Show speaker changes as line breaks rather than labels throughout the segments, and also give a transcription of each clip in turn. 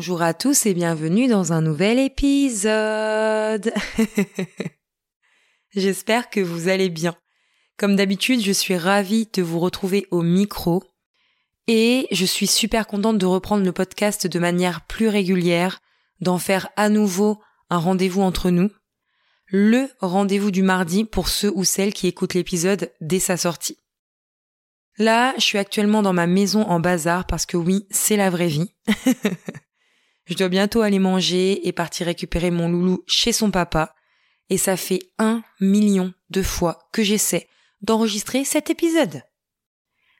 Bonjour à tous et bienvenue dans un nouvel épisode. J'espère que vous allez bien. Comme d'habitude, je suis ravie de vous retrouver au micro et je suis super contente de reprendre le podcast de manière plus régulière, d'en faire à nouveau un rendez-vous entre nous. Le rendez-vous du mardi pour ceux ou celles qui écoutent l'épisode dès sa sortie. Là, je suis actuellement dans ma maison en bazar parce que oui, c'est la vraie vie. Je dois bientôt aller manger et partir récupérer mon loulou chez son papa. Et ça fait un million de fois que j'essaie d'enregistrer cet épisode.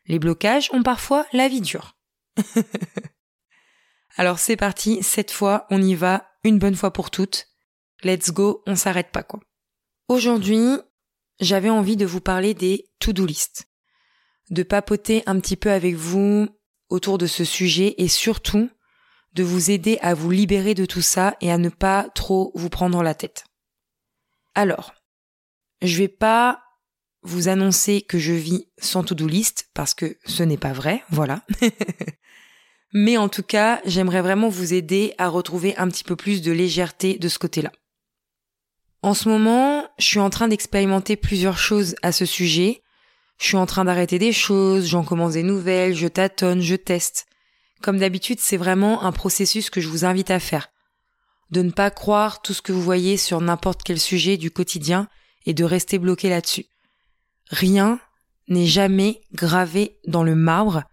Les blocages ont parfois la vie dure. Alors c'est parti, cette fois on y va, une bonne fois pour toutes. Let's go, on s'arrête pas quoi. Aujourd'hui, j'avais envie de vous parler des to-do list. De papoter un petit peu avec vous autour de ce sujet et surtout de vous aider à vous libérer de tout ça et à ne pas trop vous prendre la tête. Alors, je vais pas vous annoncer que je vis sans to-do list parce que ce n'est pas vrai, voilà. Mais en tout cas, j'aimerais vraiment vous aider à retrouver un petit peu plus de légèreté de ce côté-là. En ce moment, je suis en train d'expérimenter plusieurs choses à ce sujet. Je suis en train d'arrêter des choses, j'en commence des nouvelles, je tâtonne, je teste. Comme d'habitude, c'est vraiment un processus que je vous invite à faire. De ne pas croire tout ce que vous voyez sur n'importe quel sujet du quotidien et de rester bloqué là-dessus. Rien n'est jamais gravé dans le marbre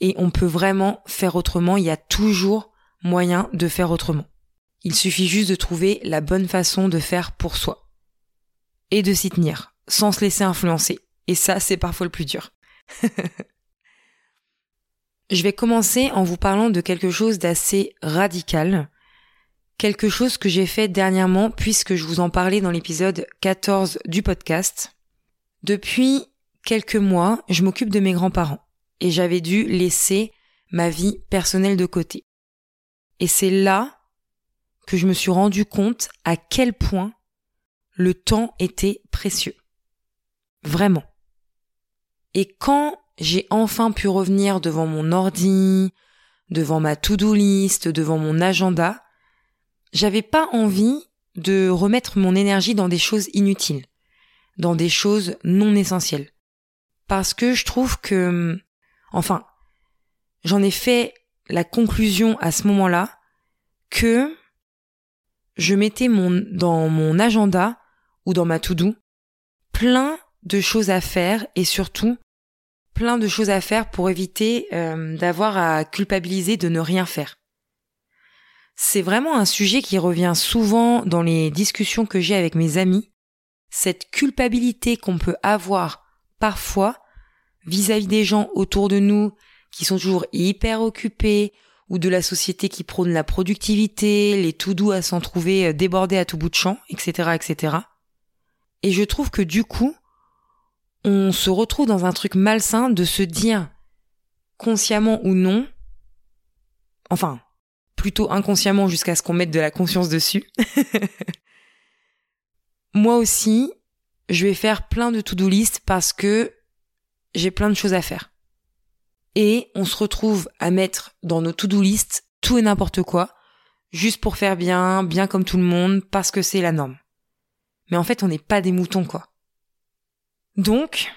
et on peut vraiment faire autrement. Il y a toujours moyen de faire autrement. Il suffit juste de trouver la bonne façon de faire pour soi. Et de s'y tenir, sans se laisser influencer. Et ça, c'est parfois le plus dur. Je vais commencer en vous parlant de quelque chose d'assez radical, quelque chose que j'ai fait dernièrement puisque je vous en parlais dans l'épisode 14 du podcast. Depuis quelques mois, je m'occupe de mes grands-parents et j'avais dû laisser ma vie personnelle de côté. Et c'est là que je me suis rendu compte à quel point le temps était précieux. Vraiment. Et quand j'ai enfin pu revenir devant mon ordi, devant ma to-do list, devant mon agenda. J'avais pas envie de remettre mon énergie dans des choses inutiles, dans des choses non essentielles. Parce que je trouve que, enfin, j'en ai fait la conclusion à ce moment-là que je mettais mon, dans mon agenda ou dans ma to-do plein de choses à faire et surtout plein de choses à faire pour éviter euh, d'avoir à culpabiliser de ne rien faire. C'est vraiment un sujet qui revient souvent dans les discussions que j'ai avec mes amis, cette culpabilité qu'on peut avoir parfois vis-à-vis des gens autour de nous qui sont toujours hyper occupés ou de la société qui prône la productivité, les tout doux à s'en trouver euh, débordés à tout bout de champ, etc., etc. Et je trouve que du coup, on se retrouve dans un truc malsain de se dire, consciemment ou non, enfin, plutôt inconsciemment jusqu'à ce qu'on mette de la conscience dessus. Moi aussi, je vais faire plein de to-do list parce que j'ai plein de choses à faire. Et on se retrouve à mettre dans nos to-do list tout et n'importe quoi, juste pour faire bien, bien comme tout le monde, parce que c'est la norme. Mais en fait, on n'est pas des moutons, quoi. Donc,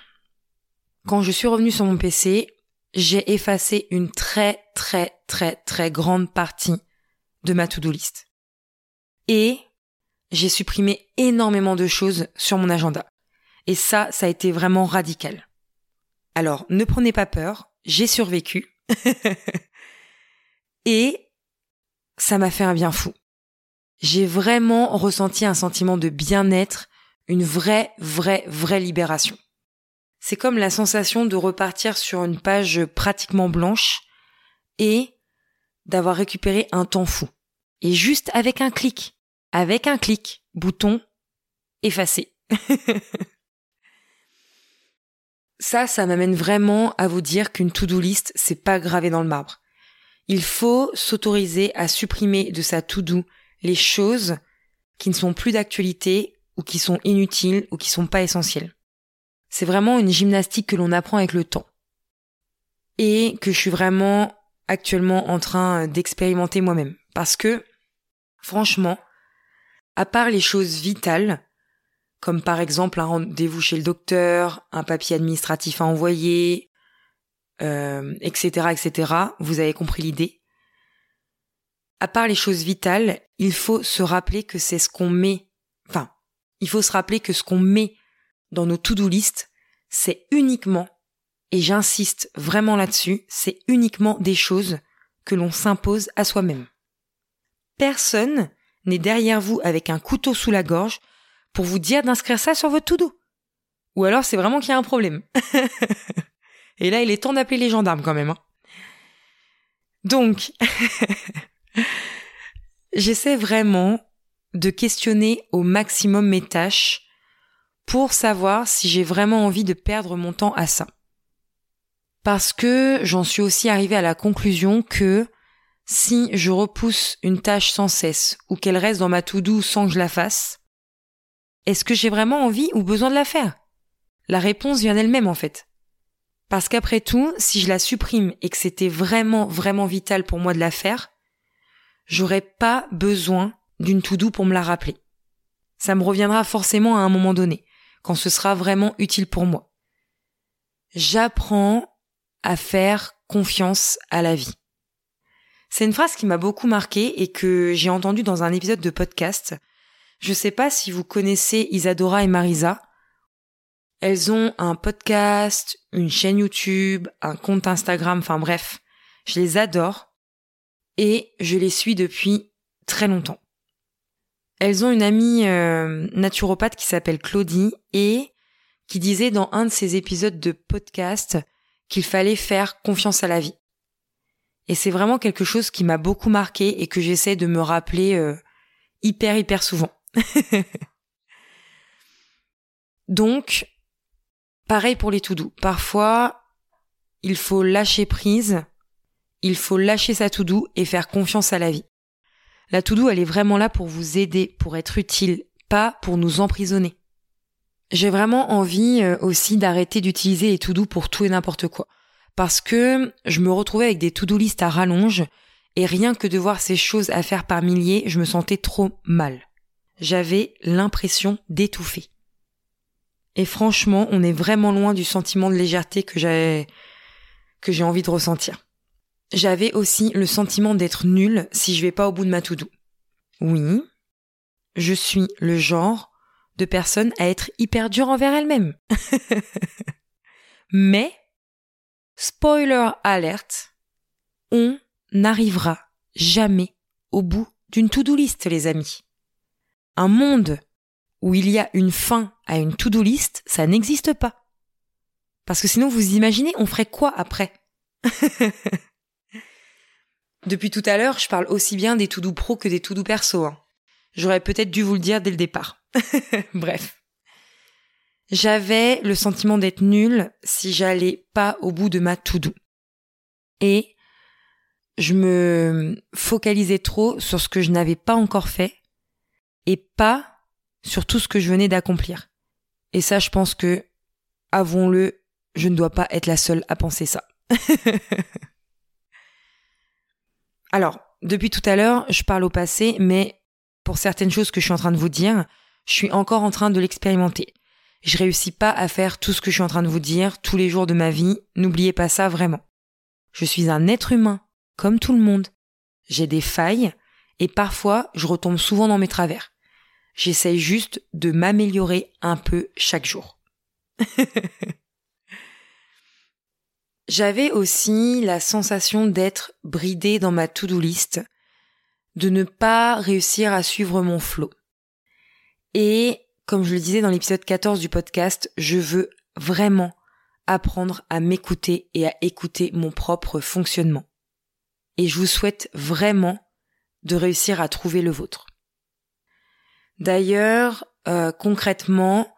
quand je suis revenue sur mon PC, j'ai effacé une très très très très grande partie de ma to-do list. Et j'ai supprimé énormément de choses sur mon agenda. Et ça, ça a été vraiment radical. Alors, ne prenez pas peur, j'ai survécu. Et ça m'a fait un bien fou. J'ai vraiment ressenti un sentiment de bien-être une vraie, vraie, vraie libération. C'est comme la sensation de repartir sur une page pratiquement blanche et d'avoir récupéré un temps fou. Et juste avec un clic, avec un clic, bouton effacer. ça, ça m'amène vraiment à vous dire qu'une to-do list, c'est pas gravé dans le marbre. Il faut s'autoriser à supprimer de sa to-do les choses qui ne sont plus d'actualité ou qui sont inutiles ou qui sont pas essentiels. C'est vraiment une gymnastique que l'on apprend avec le temps. Et que je suis vraiment actuellement en train d'expérimenter moi-même. Parce que, franchement, à part les choses vitales, comme par exemple un rendez-vous chez le docteur, un papier administratif à envoyer, euh, etc., etc., vous avez compris l'idée. À part les choses vitales, il faut se rappeler que c'est ce qu'on met, il faut se rappeler que ce qu'on met dans nos to-do list, c'est uniquement, et j'insiste vraiment là-dessus, c'est uniquement des choses que l'on s'impose à soi-même. Personne n'est derrière vous avec un couteau sous la gorge pour vous dire d'inscrire ça sur votre to-do. Ou alors c'est vraiment qu'il y a un problème. Et là, il est temps d'appeler les gendarmes quand même. Hein. Donc, j'essaie vraiment de questionner au maximum mes tâches pour savoir si j'ai vraiment envie de perdre mon temps à ça. Parce que j'en suis aussi arrivée à la conclusion que si je repousse une tâche sans cesse ou qu'elle reste dans ma to-do sans que je la fasse, est-ce que j'ai vraiment envie ou besoin de la faire? La réponse vient d'elle-même en fait. Parce qu'après tout, si je la supprime et que c'était vraiment, vraiment vital pour moi de la faire, j'aurais pas besoin d'une to-do pour me la rappeler. Ça me reviendra forcément à un moment donné, quand ce sera vraiment utile pour moi. J'apprends à faire confiance à la vie. C'est une phrase qui m'a beaucoup marqué et que j'ai entendue dans un épisode de podcast. Je sais pas si vous connaissez Isadora et Marisa. Elles ont un podcast, une chaîne YouTube, un compte Instagram, enfin bref, je les adore et je les suis depuis très longtemps. Elles ont une amie euh, naturopathe qui s'appelle Claudie et qui disait dans un de ses épisodes de podcast qu'il fallait faire confiance à la vie. Et c'est vraiment quelque chose qui m'a beaucoup marqué et que j'essaie de me rappeler euh, hyper hyper souvent. Donc, pareil pour les tout doux. Parfois, il faut lâcher prise, il faut lâcher sa tout doux et faire confiance à la vie. La to do, elle est vraiment là pour vous aider, pour être utile, pas pour nous emprisonner. J'ai vraiment envie euh, aussi d'arrêter d'utiliser les to do pour tout et n'importe quoi. Parce que je me retrouvais avec des to-do list à rallonge et rien que de voir ces choses à faire par milliers, je me sentais trop mal. J'avais l'impression d'étouffer. Et franchement, on est vraiment loin du sentiment de légèreté que j'ai que j'ai envie de ressentir. J'avais aussi le sentiment d'être nul si je vais pas au bout de ma to-do. Oui, je suis le genre de personne à être hyper dure envers elle-même. Mais, spoiler alerte, on n'arrivera jamais au bout d'une to-do list, les amis. Un monde où il y a une fin à une to-do list, ça n'existe pas. Parce que sinon, vous imaginez, on ferait quoi après? Depuis tout à l'heure, je parle aussi bien des to-do pro que des to-do perso. Hein. J'aurais peut-être dû vous le dire dès le départ. Bref. J'avais le sentiment d'être nulle si j'allais pas au bout de ma to-do. Et je me focalisais trop sur ce que je n'avais pas encore fait et pas sur tout ce que je venais d'accomplir. Et ça, je pense que, avouons-le, je ne dois pas être la seule à penser ça. Alors, depuis tout à l'heure, je parle au passé, mais pour certaines choses que je suis en train de vous dire, je suis encore en train de l'expérimenter. Je réussis pas à faire tout ce que je suis en train de vous dire tous les jours de ma vie, n'oubliez pas ça vraiment. Je suis un être humain, comme tout le monde. J'ai des failles, et parfois je retombe souvent dans mes travers. J'essaye juste de m'améliorer un peu chaque jour. J'avais aussi la sensation d'être bridée dans ma to-do list, de ne pas réussir à suivre mon flow. Et, comme je le disais dans l'épisode 14 du podcast, je veux vraiment apprendre à m'écouter et à écouter mon propre fonctionnement. Et je vous souhaite vraiment de réussir à trouver le vôtre. D'ailleurs, euh, concrètement,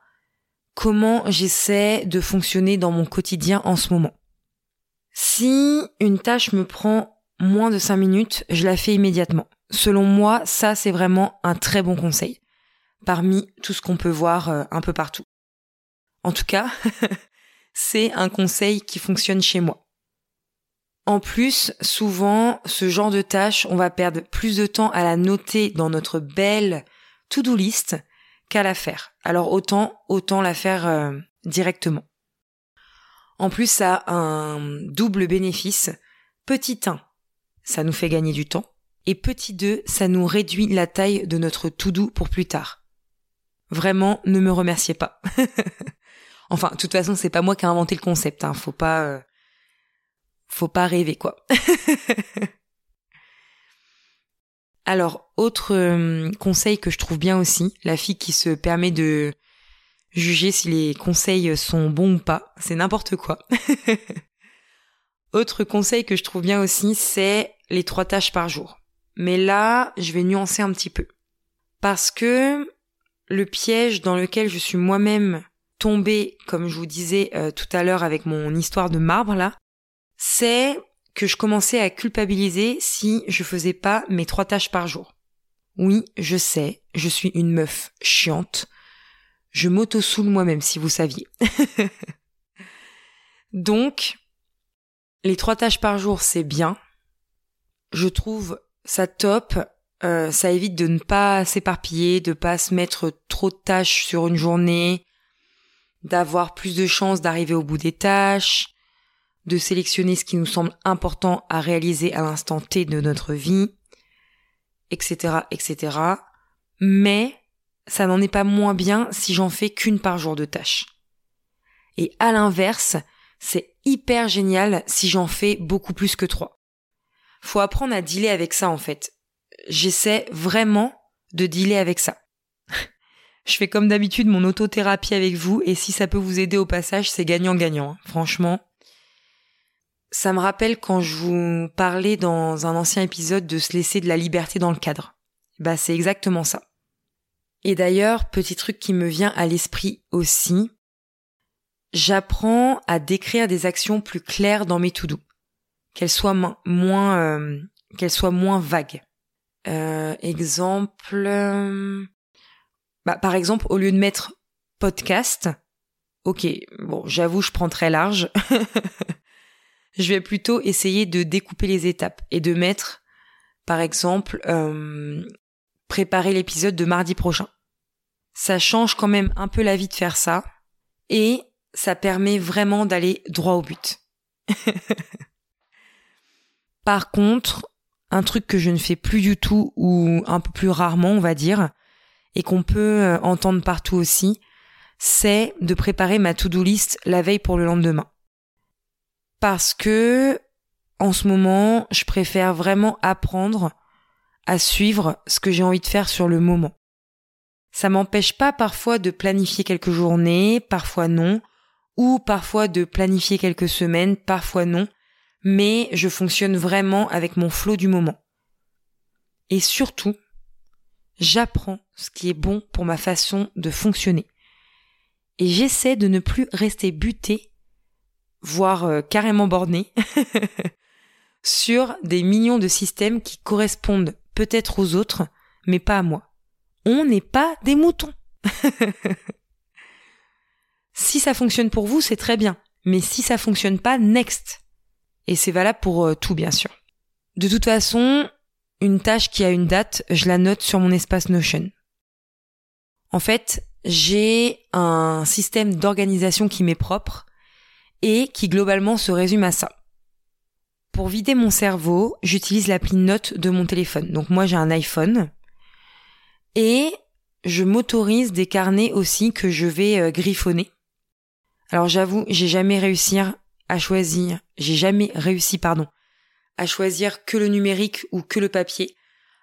comment j'essaie de fonctionner dans mon quotidien en ce moment? Si une tâche me prend moins de 5 minutes, je la fais immédiatement. Selon moi, ça c'est vraiment un très bon conseil, parmi tout ce qu'on peut voir euh, un peu partout. En tout cas, c'est un conseil qui fonctionne chez moi. En plus, souvent, ce genre de tâche, on va perdre plus de temps à la noter dans notre belle to-do list qu'à la faire. Alors autant, autant la faire euh, directement. En plus, ça a un double bénéfice. Petit 1, ça nous fait gagner du temps. Et petit 2, ça nous réduit la taille de notre to-do pour plus tard. Vraiment, ne me remerciez pas. enfin, de toute façon, c'est pas moi qui ai inventé le concept, hein. Faut pas, euh, faut pas rêver, quoi. Alors, autre euh, conseil que je trouve bien aussi, la fille qui se permet de juger si les conseils sont bons ou pas, c'est n'importe quoi. autre conseil que je trouve bien aussi, c'est les trois tâches par jour. Mais là, je vais nuancer un petit peu. Parce que le piège dans lequel je suis moi-même tombée, comme je vous disais euh, tout à l'heure avec mon histoire de marbre là, c'est que je commençais à culpabiliser si je faisais pas mes trois tâches par jour. Oui, je sais, je suis une meuf chiante. Je m'auto-soule moi-même si vous saviez. Donc, les trois tâches par jour, c'est bien. Je trouve ça top. Euh, ça évite de ne pas s'éparpiller, de pas se mettre trop de tâches sur une journée, d'avoir plus de chances d'arriver au bout des tâches, de sélectionner ce qui nous semble important à réaliser à l'instant T de notre vie, etc., etc. Mais ça n'en est pas moins bien si j'en fais qu'une par jour de tâche. Et à l'inverse, c'est hyper génial si j'en fais beaucoup plus que trois. Faut apprendre à dealer avec ça en fait. J'essaie vraiment de dealer avec ça. Je fais comme d'habitude mon autothérapie avec vous et si ça peut vous aider au passage, c'est gagnant-gagnant. Hein. Franchement, ça me rappelle quand je vous parlais dans un ancien épisode de se laisser de la liberté dans le cadre. Bah c'est exactement ça. Et d'ailleurs, petit truc qui me vient à l'esprit aussi, j'apprends à décrire des actions plus claires dans mes to-do, qu'elles soient moins euh, qu'elles soient moins vagues. Euh, exemple, euh, bah, par exemple, au lieu de mettre podcast, ok, bon, j'avoue, je prends très large. je vais plutôt essayer de découper les étapes et de mettre, par exemple, euh, préparer l'épisode de mardi prochain. Ça change quand même un peu la vie de faire ça et ça permet vraiment d'aller droit au but. par contre, un truc que je ne fais plus du tout ou un peu plus rarement, on va dire, et qu'on peut euh, entendre partout aussi, c'est de préparer ma to-do list la veille pour le lendemain parce que en ce moment, je préfère vraiment apprendre à suivre ce que j'ai envie de faire sur le moment. Ça m'empêche pas parfois de planifier quelques journées, parfois non, ou parfois de planifier quelques semaines, parfois non, mais je fonctionne vraiment avec mon flot du moment. Et surtout, j'apprends ce qui est bon pour ma façon de fonctionner. Et j'essaie de ne plus rester buté voire euh, carrément borné, sur des millions de systèmes qui correspondent peut-être aux autres, mais pas à moi. On n'est pas des moutons. si ça fonctionne pour vous, c'est très bien. Mais si ça fonctionne pas, next. Et c'est valable pour euh, tout, bien sûr. De toute façon, une tâche qui a une date, je la note sur mon espace Notion. En fait, j'ai un système d'organisation qui m'est propre et qui globalement se résume à ça. Pour vider mon cerveau, j'utilise l'appli Note de mon téléphone. Donc moi j'ai un iPhone et je m'autorise des carnets aussi que je vais euh, griffonner. Alors j'avoue, j'ai jamais réussi à choisir, j'ai jamais réussi pardon, à choisir que le numérique ou que le papier.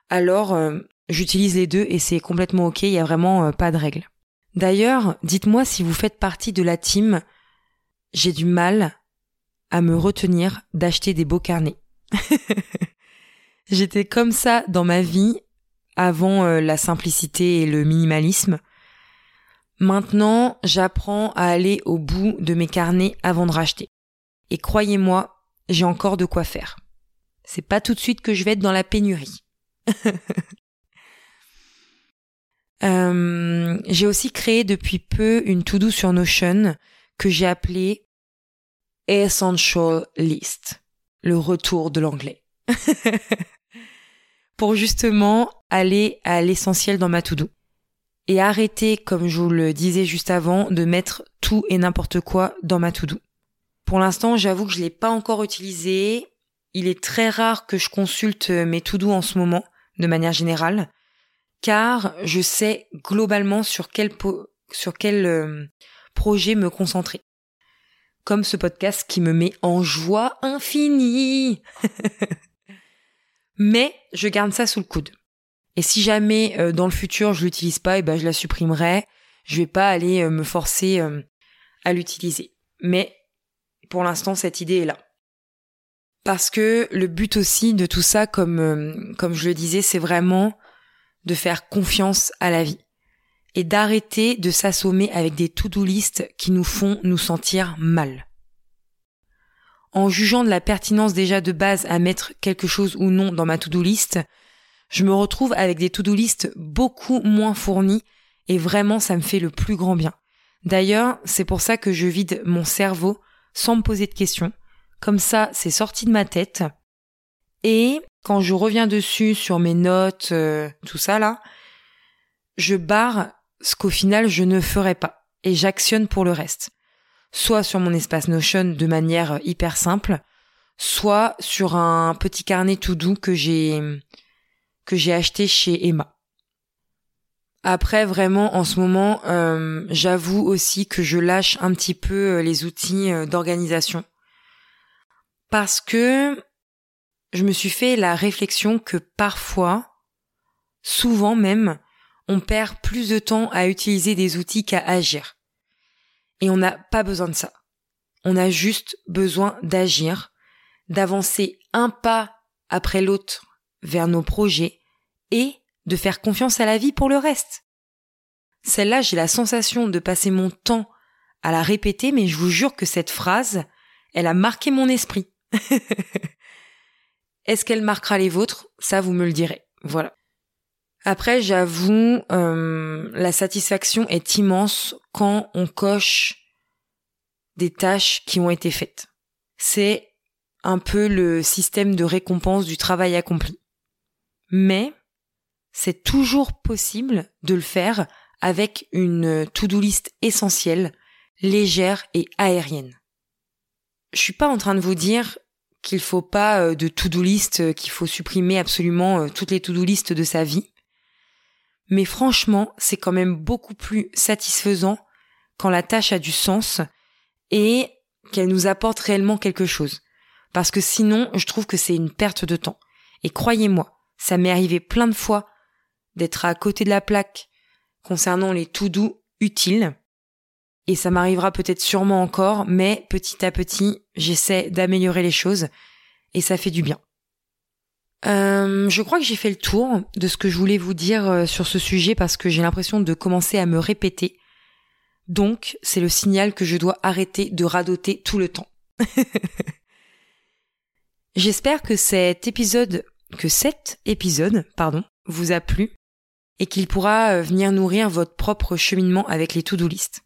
Alors euh, j'utilise les deux et c'est complètement OK, il y a vraiment euh, pas de règle. D'ailleurs, dites-moi si vous faites partie de la team j'ai du mal à me retenir d'acheter des beaux carnets. J'étais comme ça dans ma vie avant euh, la simplicité et le minimalisme. Maintenant, j'apprends à aller au bout de mes carnets avant de racheter. Et croyez-moi, j'ai encore de quoi faire. C'est pas tout de suite que je vais être dans la pénurie. euh, j'ai aussi créé depuis peu une to-do sur Notion que j'ai appelé Essential List. le retour de l'anglais. Pour justement aller à l'essentiel dans ma to-do. Et arrêter, comme je vous le disais juste avant, de mettre tout et n'importe quoi dans ma to-do. Pour l'instant, j'avoue que je l'ai pas encore utilisé. Il est très rare que je consulte mes to-do en ce moment, de manière générale, car je sais globalement sur quel, sur quel euh, projet me concentrer. Comme ce podcast qui me met en joie infinie. Mais je garde ça sous le coude. Et si jamais euh, dans le futur je l'utilise pas, et eh ben je la supprimerai. Je vais pas aller euh, me forcer à l'utiliser. Mais pour l'instant cette idée est là. Parce que le but aussi de tout ça, comme comme je le disais, c'est vraiment de faire confiance à la vie et d'arrêter de s'assommer avec des to-do list qui nous font nous sentir mal. En jugeant de la pertinence déjà de base à mettre quelque chose ou non dans ma to-do list, je me retrouve avec des to-do list beaucoup moins fournis et vraiment ça me fait le plus grand bien. D'ailleurs, c'est pour ça que je vide mon cerveau sans me poser de questions. Comme ça, c'est sorti de ma tête. Et quand je reviens dessus sur mes notes, euh, tout ça là, je barre ce qu'au final je ne ferai pas et j'actionne pour le reste. Soit sur mon espace Notion de manière hyper simple, soit sur un petit carnet tout doux que j'ai que j'ai acheté chez Emma. Après vraiment en ce moment, euh, j'avoue aussi que je lâche un petit peu euh, les outils euh, d'organisation parce que je me suis fait la réflexion que parfois, souvent même, on perd plus de temps à utiliser des outils qu'à agir. Et on n'a pas besoin de ça. On a juste besoin d'agir, d'avancer un pas après l'autre vers nos projets et de faire confiance à la vie pour le reste. Celle-là, j'ai la sensation de passer mon temps à la répéter, mais je vous jure que cette phrase, elle a marqué mon esprit. Est-ce qu'elle marquera les vôtres? Ça, vous me le direz. Voilà. Après, j'avoue, euh, la satisfaction est immense quand on coche des tâches qui ont été faites. C'est un peu le système de récompense du travail accompli. Mais c'est toujours possible de le faire avec une to-do list essentielle, légère et aérienne. Je suis pas en train de vous dire qu'il faut pas euh, de to-do list, euh, qu'il faut supprimer absolument toutes les to-do list de sa vie mais franchement, c'est quand même beaucoup plus satisfaisant quand la tâche a du sens et qu'elle nous apporte réellement quelque chose. Parce que sinon, je trouve que c'est une perte de temps. Et croyez-moi, ça m'est arrivé plein de fois d'être à côté de la plaque concernant les tout doux utiles. Et ça m'arrivera peut-être sûrement encore, mais petit à petit, j'essaie d'améliorer les choses et ça fait du bien. Euh, je crois que j'ai fait le tour de ce que je voulais vous dire euh, sur ce sujet parce que j'ai l'impression de commencer à me répéter. Donc, c'est le signal que je dois arrêter de radoter tout le temps. J'espère que cet épisode, que cet épisode, pardon, vous a plu et qu'il pourra euh, venir nourrir votre propre cheminement avec les to-do list.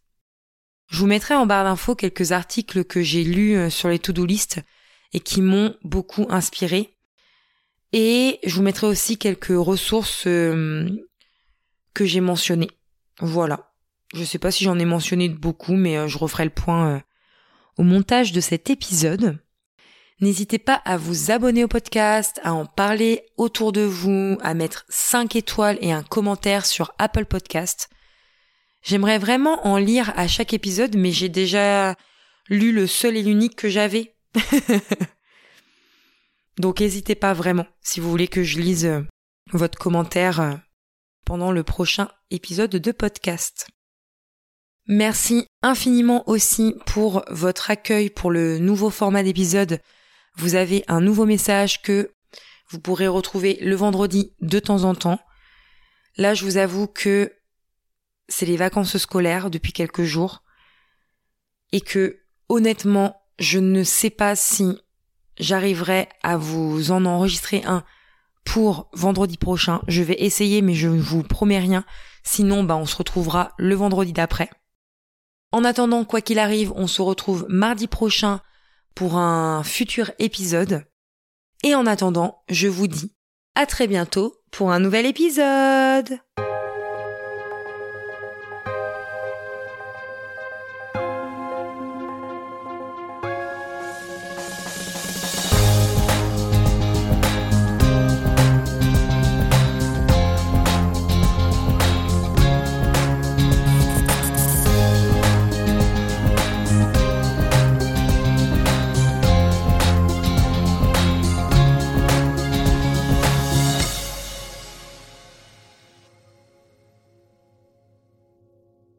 Je vous mettrai en barre d'infos quelques articles que j'ai lus sur les to-do list et qui m'ont beaucoup inspiré et je vous mettrai aussi quelques ressources euh, que j'ai mentionnées. Voilà. Je sais pas si j'en ai mentionné beaucoup, mais euh, je referai le point euh, au montage de cet épisode. N'hésitez pas à vous abonner au podcast, à en parler autour de vous, à mettre 5 étoiles et un commentaire sur Apple Podcast. J'aimerais vraiment en lire à chaque épisode, mais j'ai déjà lu le seul et l'unique que j'avais. Donc n'hésitez pas vraiment si vous voulez que je lise euh, votre commentaire euh, pendant le prochain épisode de podcast. Merci infiniment aussi pour votre accueil pour le nouveau format d'épisode. Vous avez un nouveau message que vous pourrez retrouver le vendredi de temps en temps. Là, je vous avoue que c'est les vacances scolaires depuis quelques jours et que honnêtement, je ne sais pas si j'arriverai à vous en enregistrer un pour vendredi prochain. Je vais essayer, mais je ne vous promets rien. Sinon, bah, on se retrouvera le vendredi d'après. En attendant, quoi qu'il arrive, on se retrouve mardi prochain pour un futur épisode. Et en attendant, je vous dis à très bientôt pour un nouvel épisode.